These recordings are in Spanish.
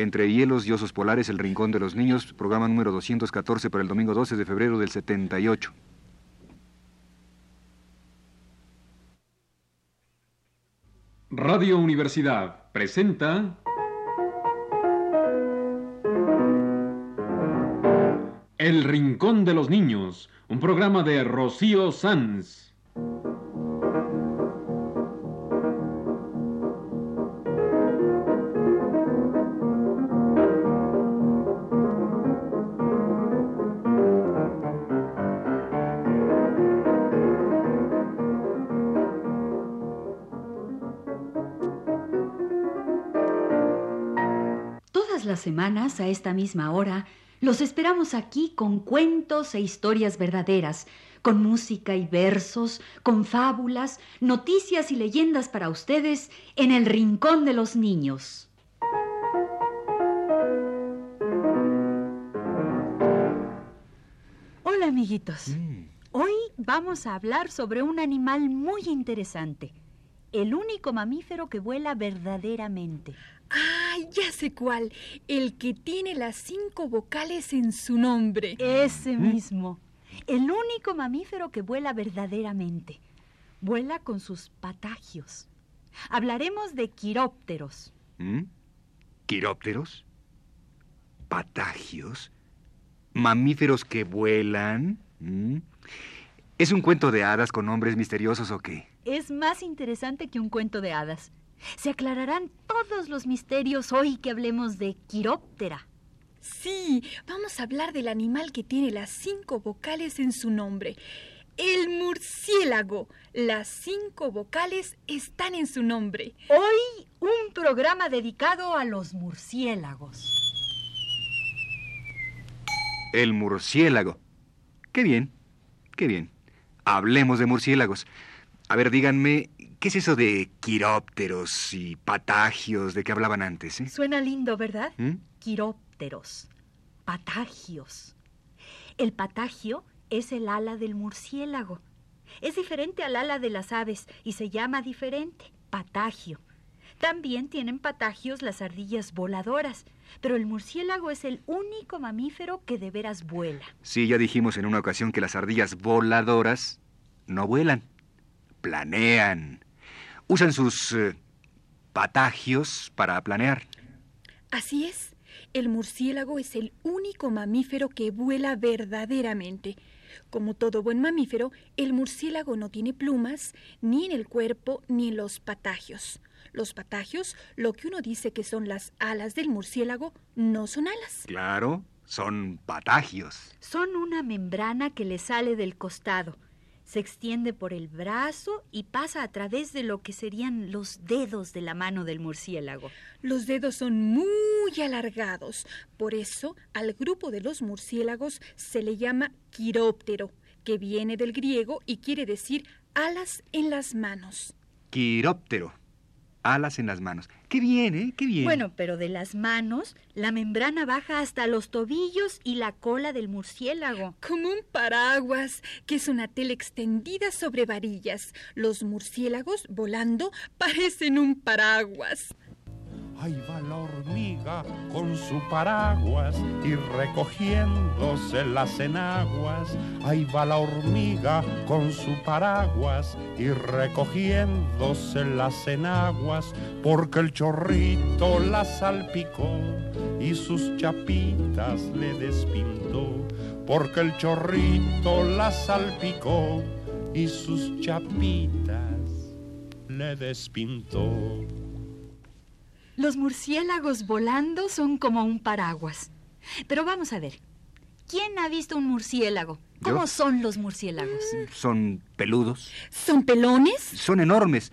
Entre hielos y osos polares, El Rincón de los Niños, programa número 214 para el domingo 12 de febrero del 78. Radio Universidad presenta El Rincón de los Niños, un programa de Rocío Sanz. Semanas, a esta misma hora, los esperamos aquí con cuentos e historias verdaderas, con música y versos, con fábulas, noticias y leyendas para ustedes en el Rincón de los Niños. Hola amiguitos. Hoy vamos a hablar sobre un animal muy interesante, el único mamífero que vuela verdaderamente. ¡Ay, ya sé cuál! El que tiene las cinco vocales en su nombre. Ese mismo. El único mamífero que vuela verdaderamente. Vuela con sus patagios. Hablaremos de quirópteros. ¿Mm? ¿Quirópteros? ¿Patagios? ¿Mamíferos que vuelan? ¿Mm? ¿Es un cuento de hadas con nombres misteriosos o qué? Es más interesante que un cuento de hadas. Se aclararán todos los misterios hoy que hablemos de quiróptera. Sí, vamos a hablar del animal que tiene las cinco vocales en su nombre. El murciélago. Las cinco vocales están en su nombre. Hoy un programa dedicado a los murciélagos. El murciélago. Qué bien, qué bien. Hablemos de murciélagos. A ver, díganme, ¿qué es eso de quirópteros y patagios de que hablaban antes? eh? Suena lindo, ¿verdad? ¿Mm? Quirópteros, patagios. El patagio es el ala del murciélago. Es diferente al ala de las aves y se llama diferente, patagio. También tienen patagios las ardillas voladoras, pero el murciélago es el único mamífero que de veras vuela. Sí, ya dijimos en una ocasión que las ardillas voladoras no vuelan, planean. Usan sus eh, patagios para planear. Así es. El murciélago es el único mamífero que vuela verdaderamente. Como todo buen mamífero, el murciélago no tiene plumas ni en el cuerpo ni en los patagios. Los patagios, lo que uno dice que son las alas del murciélago, no son alas. Claro, son patagios. Son una membrana que le sale del costado. Se extiende por el brazo y pasa a través de lo que serían los dedos de la mano del murciélago. Los dedos son muy alargados. Por eso, al grupo de los murciélagos se le llama quiróptero, que viene del griego y quiere decir alas en las manos. Quiróptero. Alas en las manos. Qué bien, ¿eh? Qué bien. Bueno, pero de las manos, la membrana baja hasta los tobillos y la cola del murciélago. Como un paraguas, que es una tela extendida sobre varillas. Los murciélagos, volando, parecen un paraguas. Ahí va la hormiga con su paraguas y recogiéndose las enaguas. Ahí va la hormiga con su paraguas y recogiéndose las enaguas porque el chorrito la salpicó y sus chapitas le despintó. Porque el chorrito la salpicó y sus chapitas le despintó. Los murciélagos volando son como un paraguas. Pero vamos a ver. ¿Quién ha visto un murciélago? ¿Cómo ¿Yo? son los murciélagos? Son peludos. ¿Son pelones? Son enormes.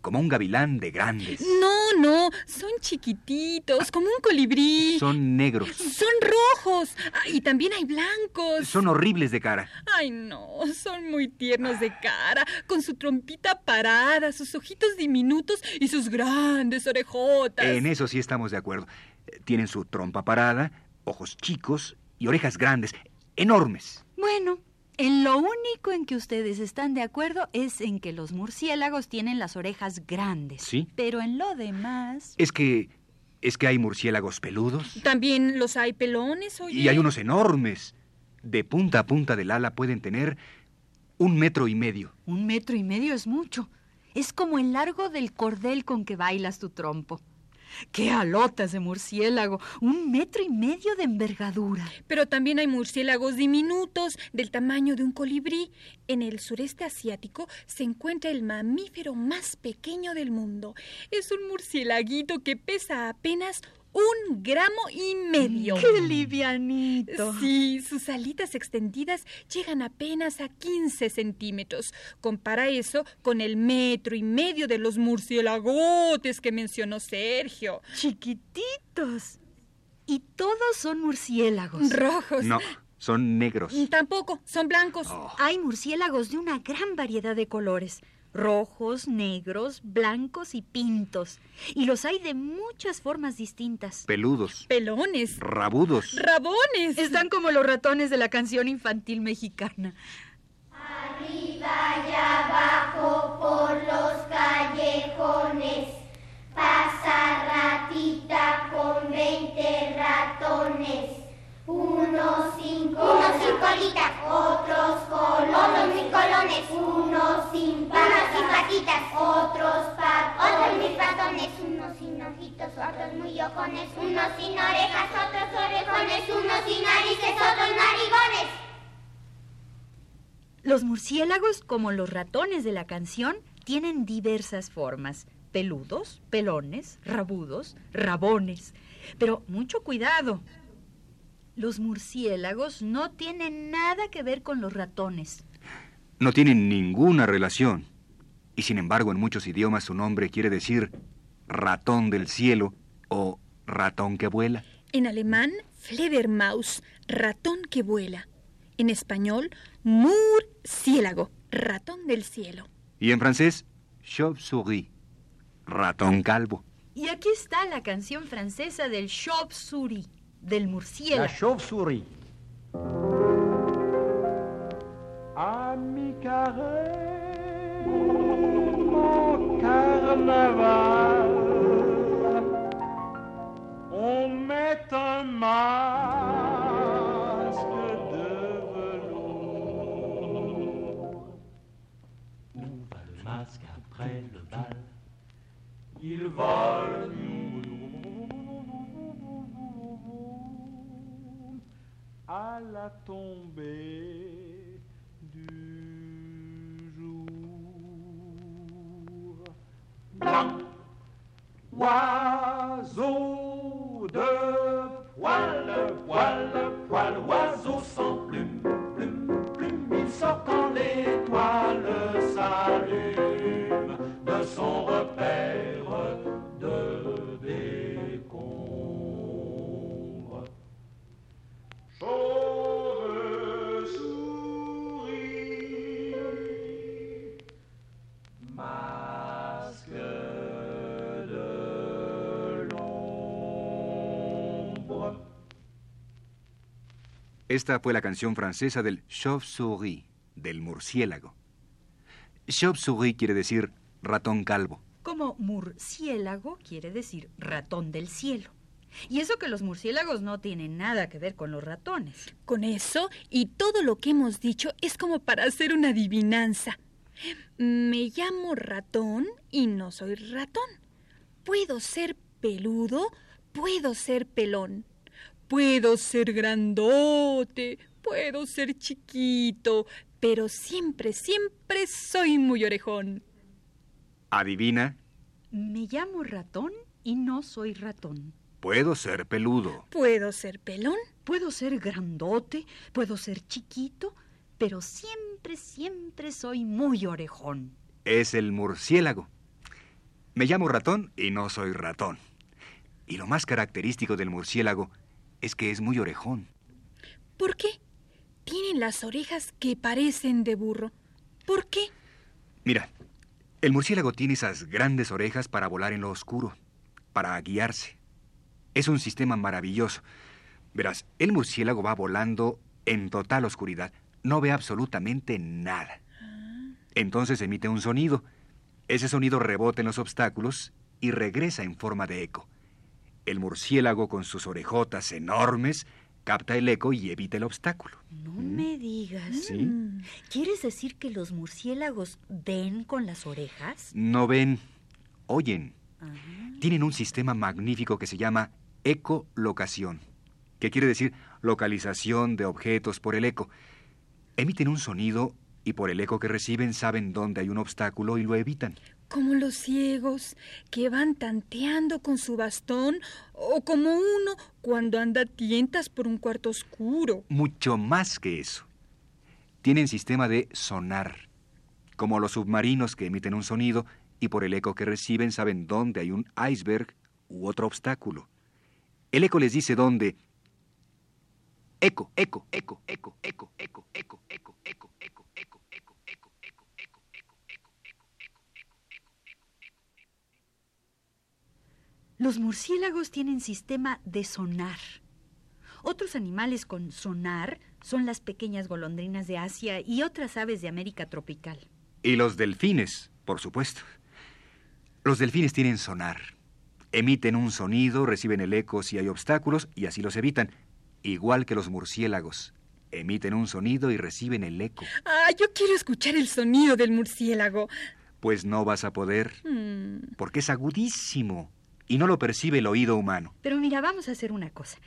Como un gavilán de grandes. No, no, son chiquititos, como un colibrí. Son negros. Son rojos. Ah, y también hay blancos. Son horribles de cara. Ay, no, son muy tiernos de cara, con su trompita parada, sus ojitos diminutos y sus grandes orejotas. En eso sí estamos de acuerdo. Eh, Tienen su trompa parada, ojos chicos y orejas grandes, enormes. Bueno, en lo único en que ustedes están de acuerdo es en que los murciélagos tienen las orejas grandes. Sí. Pero en lo demás... Es que ¿Es que hay murciélagos peludos? También los hay pelones, oye. Y hay unos enormes. De punta a punta del ala pueden tener un metro y medio. Un metro y medio es mucho. Es como el largo del cordel con que bailas tu trompo. ¡Qué alotas de murciélago! Un metro y medio de envergadura. Pero también hay murciélagos diminutos, del tamaño de un colibrí. En el sureste asiático se encuentra el mamífero más pequeño del mundo. Es un murciélaguito que pesa apenas un gramo y medio. ¡Qué livianito! Sí, sus alitas extendidas llegan apenas a 15 centímetros. Compara eso con el metro y medio de los murciélagotes que mencionó Sergio. Chiquititos. Y todos son murciélagos. Rojos. No, son negros. Tampoco, son blancos. Oh. Hay murciélagos de una gran variedad de colores. Rojos, negros, blancos y pintos. Y los hay de muchas formas distintas. Peludos. Pelones. Rabudos. Rabones. Están como los ratones de la canción infantil mexicana. Arriba y abajo por los callejones. Orejones. Unos sin narices. Otros narigones. Los murciélagos, como los ratones de la canción, tienen diversas formas. Peludos, pelones, rabudos, rabones. Pero mucho cuidado. Los murciélagos no tienen nada que ver con los ratones. No tienen ninguna relación. Y sin embargo, en muchos idiomas su nombre quiere decir ratón del cielo o ratón que vuela. En alemán, Fledermaus, ratón que vuela. En español, murciélago, ratón del cielo. Y en francés, chauve-souris, ratón calvo. Y aquí está la canción francesa del chauve-souris, del La murciélago. chauve-souris. À mi carré, mon carnaval, un masque de velours. Où va le masque après le bal Il vole à la tombée du jour. Blanc, oiseau de walla. Esta fue la canción francesa del chauve-souris, del murciélago. Chauve-souris quiere decir ratón calvo. Como murciélago quiere decir ratón del cielo. Y eso que los murciélagos no tienen nada que ver con los ratones. Con eso y todo lo que hemos dicho es como para hacer una adivinanza. Me llamo ratón y no soy ratón. Puedo ser peludo, puedo ser pelón. Puedo ser grandote, puedo ser chiquito, pero siempre, siempre soy muy orejón. Adivina, Me llamo ratón y no soy ratón. puedo ser peludo. Puedo ser pelón, Puedo ser grandote, puedo ser chiquito, pero siempre, siempre soy muy orejón. Es el murciélago. Me llamo ratón y no soy ratón. Y lo más característico del murciélago es que es muy orejón. ¿Por qué? Tienen las orejas que parecen de burro. ¿Por qué? Mira, el murciélago tiene esas grandes orejas para volar en lo oscuro, para guiarse. Es un sistema maravilloso. Verás, el murciélago va volando en total oscuridad. No ve absolutamente nada. Entonces emite un sonido. Ese sonido rebota en los obstáculos y regresa en forma de eco. El murciélago con sus orejotas enormes capta el eco y evita el obstáculo. No me digas. ¿Sí? ¿Quieres decir que los murciélagos ven con las orejas? No ven, oyen. Ah. Tienen un sistema magnífico que se llama ecolocación, que quiere decir localización de objetos por el eco. Emiten un sonido y por el eco que reciben saben dónde hay un obstáculo y lo evitan. Como los ciegos que van tanteando con su bastón o como uno cuando anda a tientas por un cuarto oscuro. Mucho más que eso. Tienen sistema de sonar, como los submarinos que emiten un sonido y por el eco que reciben saben dónde hay un iceberg u otro obstáculo. El eco les dice dónde. Eco, eco, eco, eco, eco, eco, eco, eco, eco, eco, Los murciélagos tienen sistema de sonar. Otros animales con sonar son las pequeñas golondrinas de Asia y otras aves de América tropical. Y los delfines, por supuesto. Los delfines tienen sonar. Emiten un sonido, reciben el eco si hay obstáculos y así los evitan. Igual que los murciélagos. Emiten un sonido y reciben el eco. Ah, yo quiero escuchar el sonido del murciélago. Pues no vas a poder, Mm, porque es agudísimo y no lo percibe el oído humano. Pero mira, vamos a hacer una cosa.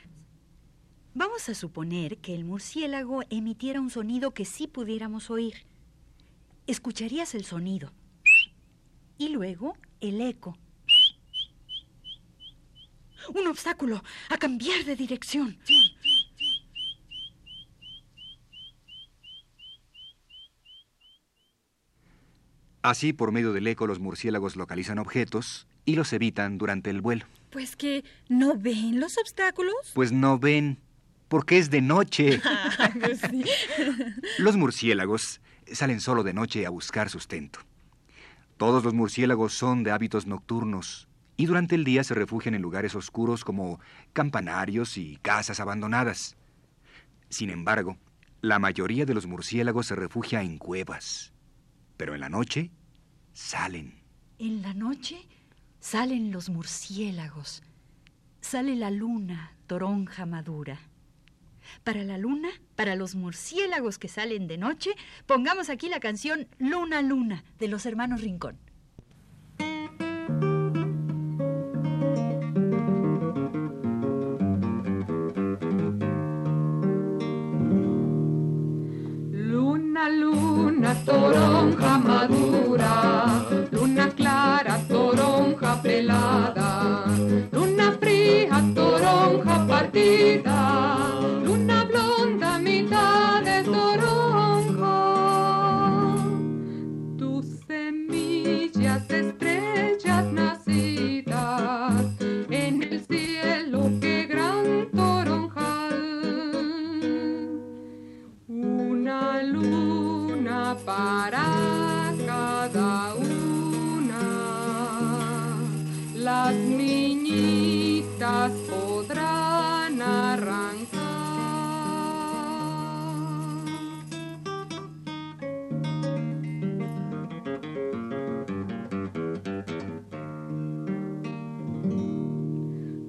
Vamos a suponer que el murciélago emitiera un sonido que sí pudiéramos oír. Escucharías el sonido y luego el eco. Un obstáculo a cambiar de dirección. Así, por medio del eco, los murciélagos localizan objetos y los evitan durante el vuelo. Pues que no ven los obstáculos. Pues no ven, porque es de noche. Pues sí. Los murciélagos salen solo de noche a buscar sustento. Todos los murciélagos son de hábitos nocturnos y durante el día se refugian en lugares oscuros como campanarios y casas abandonadas. Sin embargo, la mayoría de los murciélagos se refugia en cuevas, pero en la noche salen. En la noche salen los murciélagos. Sale la luna, toronja madura. Para la luna, para los murciélagos que salen de noche, pongamos aquí la canción Luna Luna de los hermanos Rincón. Toronja madura, luna clara, toronja pelada, luna fría, toronja partida, para cada una. Las niñitas podrán arrancar.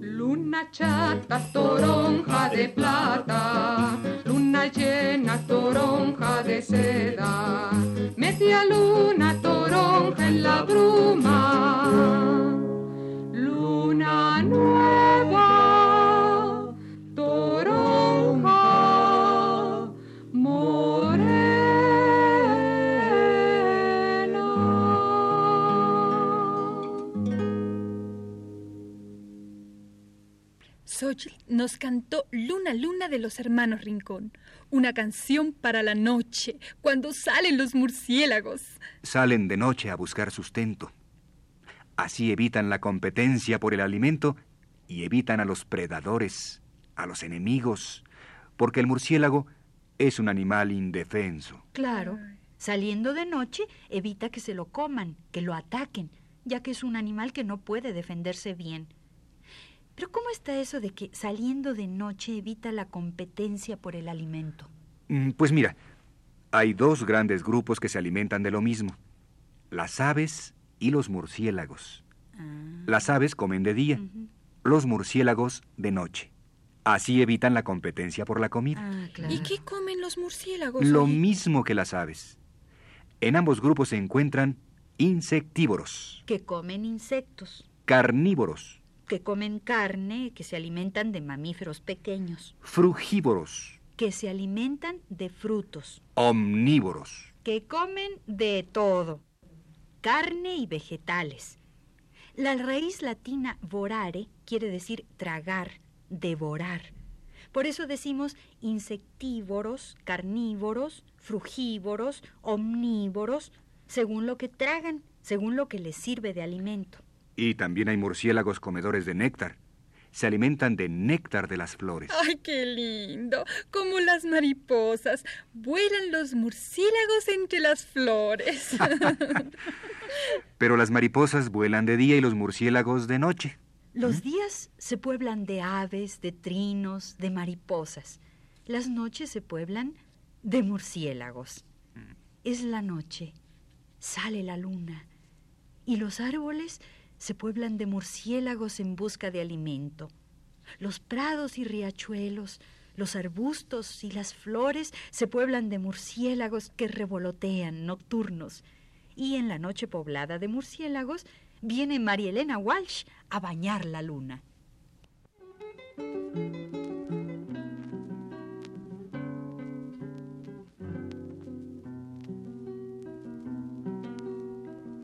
Luna chata, toronja de plata, luna llena, toronja de seda, media luna, toronja en la bruma, Xochitl nos cantó Luna Luna de los hermanos Rincón, una canción para la noche, cuando salen los murciélagos. Salen de noche a buscar sustento. Así evitan la competencia por el alimento y evitan a los predadores, a los enemigos, porque el murciélago es un animal indefenso. Claro, saliendo de noche evita que se lo coman, que lo ataquen, ya que es un animal que no puede defenderse bien. Pero ¿cómo está eso de que saliendo de noche evita la competencia por el alimento? Mm, Pues mira, hay dos grandes grupos que se alimentan de lo mismo, las aves y los murciélagos. Ah, Las aves comen de día los murciélagos de noche. Así evitan la competencia por la comida. Ah, claro. ¿Y qué comen los murciélagos? Lo oye? mismo que las aves. En ambos grupos se encuentran insectívoros, Que comen insectos, carnívoros, que comen carne, que se alimentan de mamíferos pequeños, frugívoros, que se alimentan de frutos, omnívoros. que comen de todo, carne y vegetales. La raíz latina vorare quiere decir tragar, devorar. Por eso decimos insectívoros, carnívoros, frugívoros, omnívoros, según lo que tragan, según lo que les sirve de alimento. Y también hay murciélagos comedores de néctar. Se alimentan de néctar de las flores. ¡Ay, qué lindo! Como las mariposas. Vuelan los murciélagos entre las flores. Pero las mariposas vuelan de día y los murciélagos de noche. Los días se pueblan de aves, de trinos, de mariposas. Las noches se pueblan de murciélagos. Es la noche, sale la luna, y los árboles se pueblan de murciélagos en busca de alimento. Los prados y riachuelos, los arbustos y las flores se pueblan de murciélagos que revolotean nocturnos. Y en la noche poblada de murciélagos viene María Elena Walsh a bañar la luna.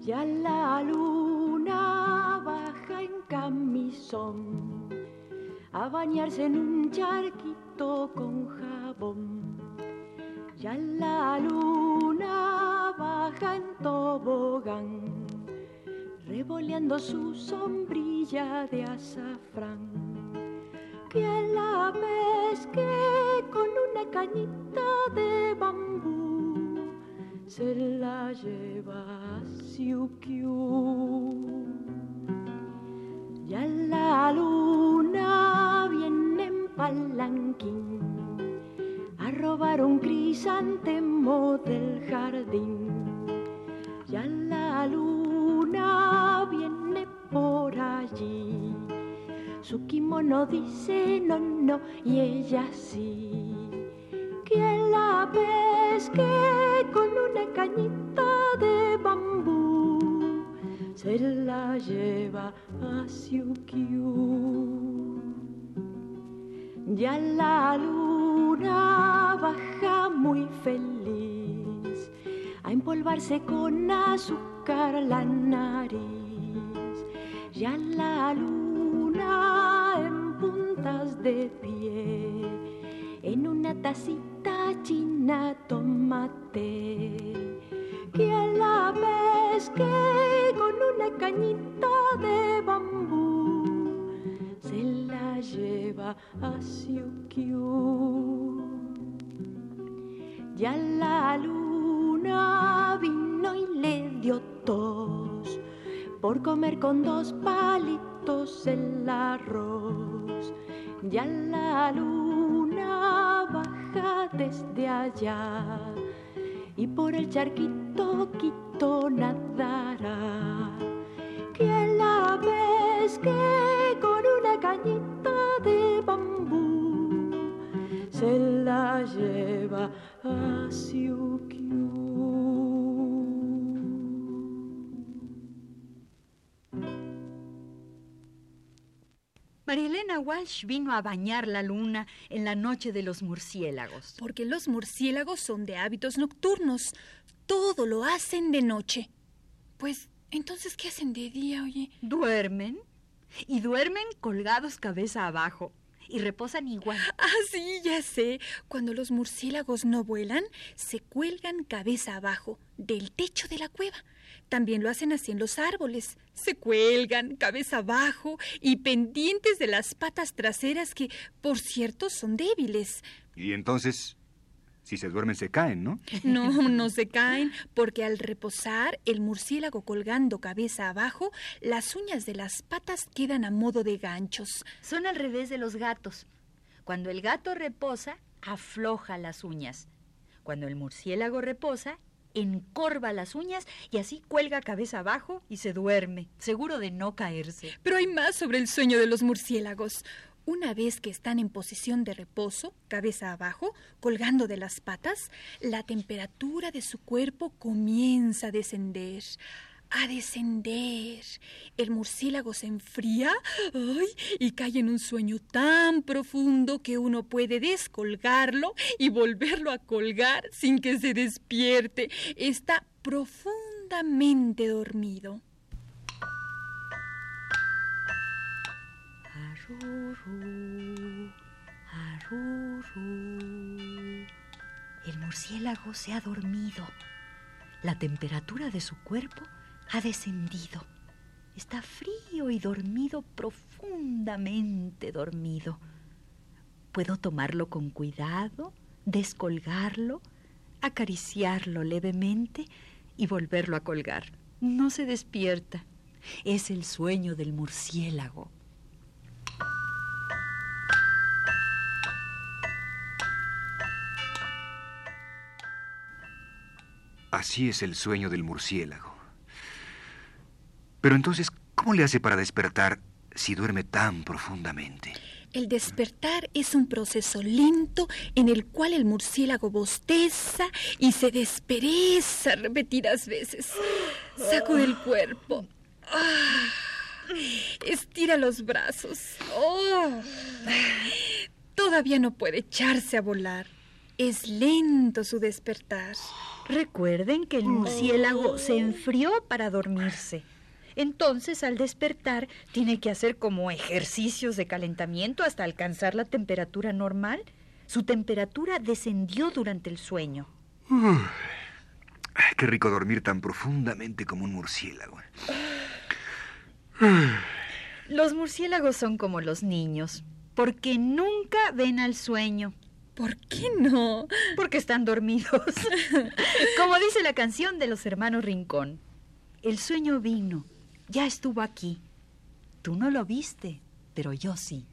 Ya la en camisón a bañarse en un charquito con jabón. Ya la luna baja en tobogán, revoleando su sombrilla de azafrán. Que la pesque con una cañita de bambú, se la lleva a Siukiu. La luna viene en palanquín a robar un crisantemo del jardín. Ya la luna viene por allí. Su kimono dice no, no, y ella sí. Que la pesque con una cañita de bambú, se la lleva a. Ya la luna baja muy feliz a empolvarse con azúcar la nariz. Ya la luna en puntas de pie, en una tacita china tomate. Que la pesque con una cañita de bambú se la lleva a Siukiu. Ya la luna vino y le dio tos por comer con dos palitos el arroz. Ya la luna baja desde allá y por el charquito quito nadará. Que la pesque con una cañita de bambú se la lleva a Siukiu. María Elena Walsh vino a bañar la luna en la noche de los murciélagos. Porque los murciélagos son de hábitos nocturnos. Todo lo hacen de noche. Pues, entonces, ¿qué hacen de día, oye? Duermen y duermen colgados cabeza abajo y reposan igual. Ah, sí, ya sé. Cuando los murciélagos no vuelan, se cuelgan cabeza abajo del techo de la cueva. También lo hacen así en los árboles. Se cuelgan cabeza abajo y pendientes de las patas traseras que, por cierto, son débiles. Y entonces, si se duermen, se caen, ¿no? No, no se caen, porque al reposar, el murciélago colgando cabeza abajo, las uñas de las patas quedan a modo de ganchos. Son al revés de los gatos. Cuando el gato reposa, afloja las uñas. Cuando el murciélago reposa, encorva las uñas y así cuelga cabeza abajo y se duerme, seguro de no caerse. Pero hay más sobre el sueño de los murciélagos. Una vez que están en posición de reposo, cabeza abajo, colgando de las patas, la temperatura de su cuerpo comienza a descender. A descender. El murciélago se enfría y cae en un sueño tan profundo que uno puede descolgarlo y volverlo a colgar sin que se despierte. Está profundamente dormido. Arrurú, arrurú. El murciélago se ha dormido. La temperatura de su cuerpo ha descendido. Está frío y dormido, profundamente dormido. Puedo tomarlo con cuidado, descolgarlo, acariciarlo levemente y volverlo a colgar. No se despierta. Es el sueño del murciélago. Así es el sueño del murciélago. Pero entonces, ¿cómo le hace para despertar si duerme tan profundamente? El despertar es un proceso lento en el cual el murciélago bosteza y se despereza repetidas veces. Sacude el cuerpo. Ah, Estira los brazos. Oh. Todavía no puede echarse a volar. Es lento su despertar. Recuerden que el murciélago se enfrió para dormirse. Entonces, al despertar, tiene que hacer como ejercicios de calentamiento hasta alcanzar la temperatura normal. Su temperatura descendió durante el sueño. Qué rico dormir tan profundamente como un murciélago. Los murciélagos son como los niños, porque nunca ven al sueño, ¿Por qué no? porque están dormidos. como dice la canción de los hermanos Rincón. El sueño vino, ya estuvo aquí. Tú no lo viste, pero yo sí.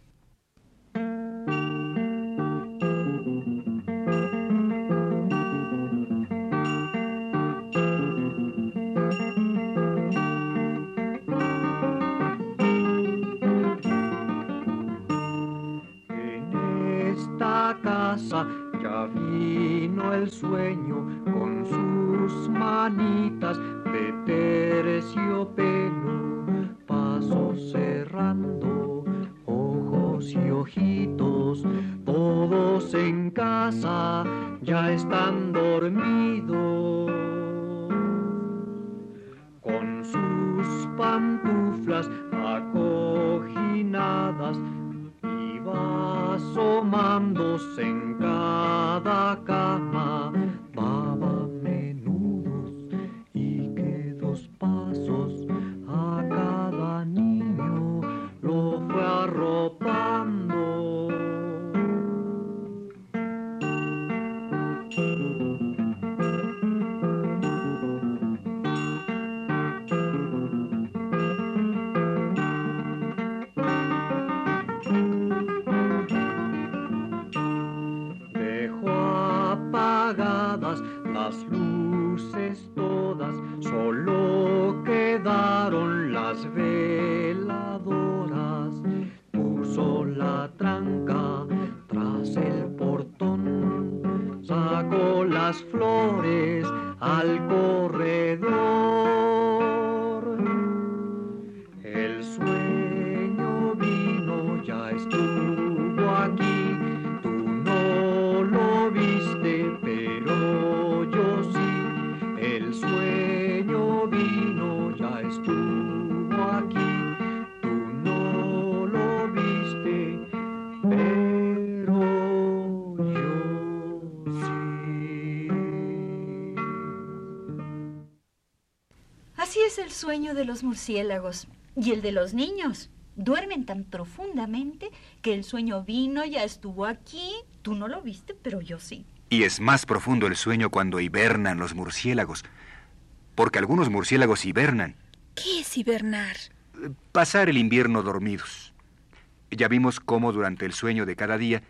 Sueño de los murciélagos y el de los niños. Duermen tan profundamente que el sueño vino, ya estuvo aquí. Tú no lo viste, pero yo sí. Y es más profundo el sueño cuando hibernan los murciélagos. Porque algunos murciélagos hibernan. ¿Qué es hibernar? Pasar el invierno dormidos. Ya vimos cómo durante el sueño de cada día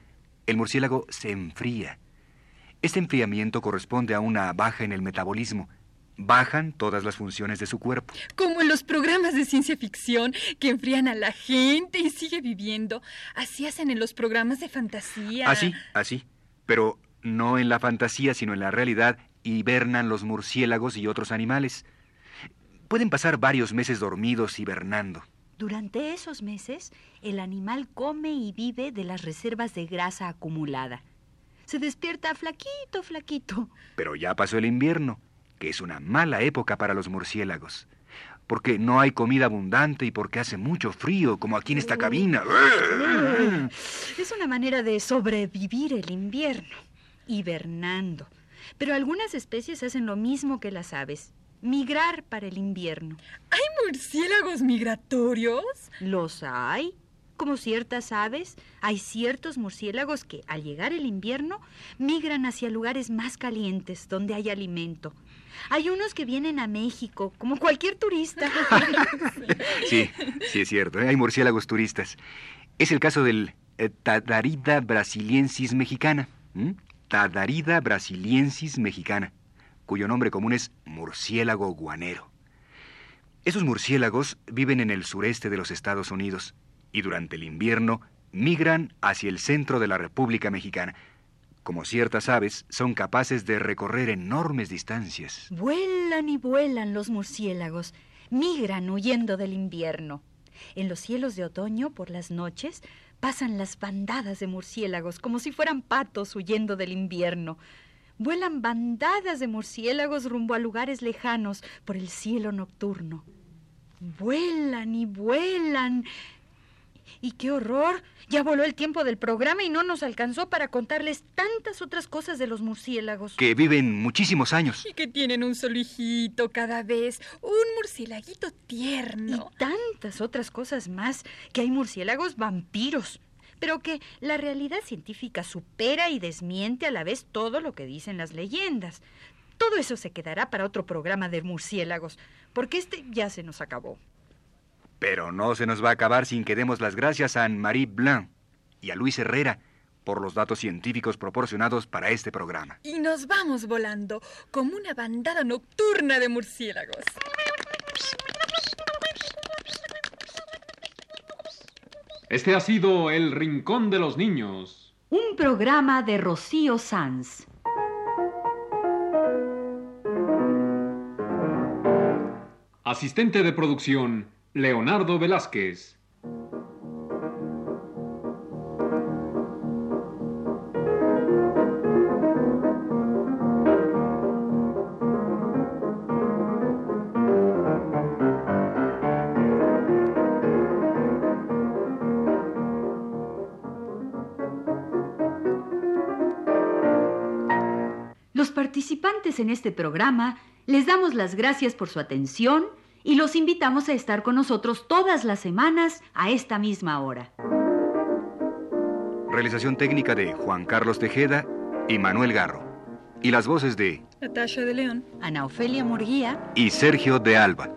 el murciélago se enfría. Este enfriamiento corresponde a una baja en el metabolismo. Bajan todas las funciones de su cuerpo. Como en los programas de ciencia ficción que enfrían a la gente y sigue viviendo. Así hacen en los programas de fantasía. Así, así. Pero no en la fantasía, sino en la realidad, hibernan los murciélagos y otros animales. Pueden pasar varios meses dormidos hibernando. Durante esos meses, el animal come y vive de las reservas de grasa acumulada. Se despierta flaquito, flaquito. Pero ya pasó el invierno, que es una mala época para los murciélagos. Porque no hay comida abundante y porque hace mucho frío, como aquí en esta cabina. Es una manera de sobrevivir el invierno, hibernando. Pero algunas especies hacen lo mismo que las aves, migrar para el invierno. ¿Hay murciélagos migratorios? Los hay. Como ciertas aves, hay ciertos murciélagos que, al llegar el invierno, migran hacia lugares más calientes, donde hay alimento. Hay unos que vienen a México, como cualquier turista. Sí, sí es cierto, ¿eh? hay murciélagos turistas. Es el caso del eh, Tadarida brasiliensis mexicana. Tadarida brasiliensis mexicana, cuyo nombre común es murciélago guanero. Esos murciélagos viven en el sureste de los Estados Unidos y durante el invierno migran hacia el centro de la República Mexicana. Como ciertas aves, son capaces de recorrer enormes distancias. Vuelan y vuelan los murciélagos, migran huyendo del invierno. En los cielos de otoño, por las noches, pasan las bandadas de murciélagos como si fueran patos huyendo del invierno. Vuelan bandadas de murciélagos rumbo a lugares lejanos por el cielo nocturno. Vuelan y vuelan. ¡Y qué horror! Ya voló el tiempo del programa y no nos alcanzó para contarles tantas otras cosas de los murciélagos. Que viven muchísimos años. Y que tienen un solo hijito cada vez. Un murciélaguito tierno. Y tantas otras cosas más, que hay murciélagos vampiros, pero que la realidad científica supera y desmiente a la vez todo lo que dicen las leyendas. Todo eso se quedará para otro programa de murciélagos, porque este ya se nos acabó. Pero no se nos va a acabar sin que demos las gracias a Anne-Marie Blanc y a Luis Herrera por los datos científicos proporcionados para este programa. Y nos vamos volando como una bandada nocturna de murciélagos. Este ha sido El Rincón de los Niños. Un programa de Rocío Sanz. Asistente de producción, Leonardo Velázquez. Los participantes en este programa les damos las gracias por su atención y los invitamos a estar con nosotros todas las semanas a esta misma hora. Realización técnica de Juan Carlos Tejeda y Manuel Garro. Y las voces de Natasha de León. Ana Ofelia Murguía y Sergio de Alba.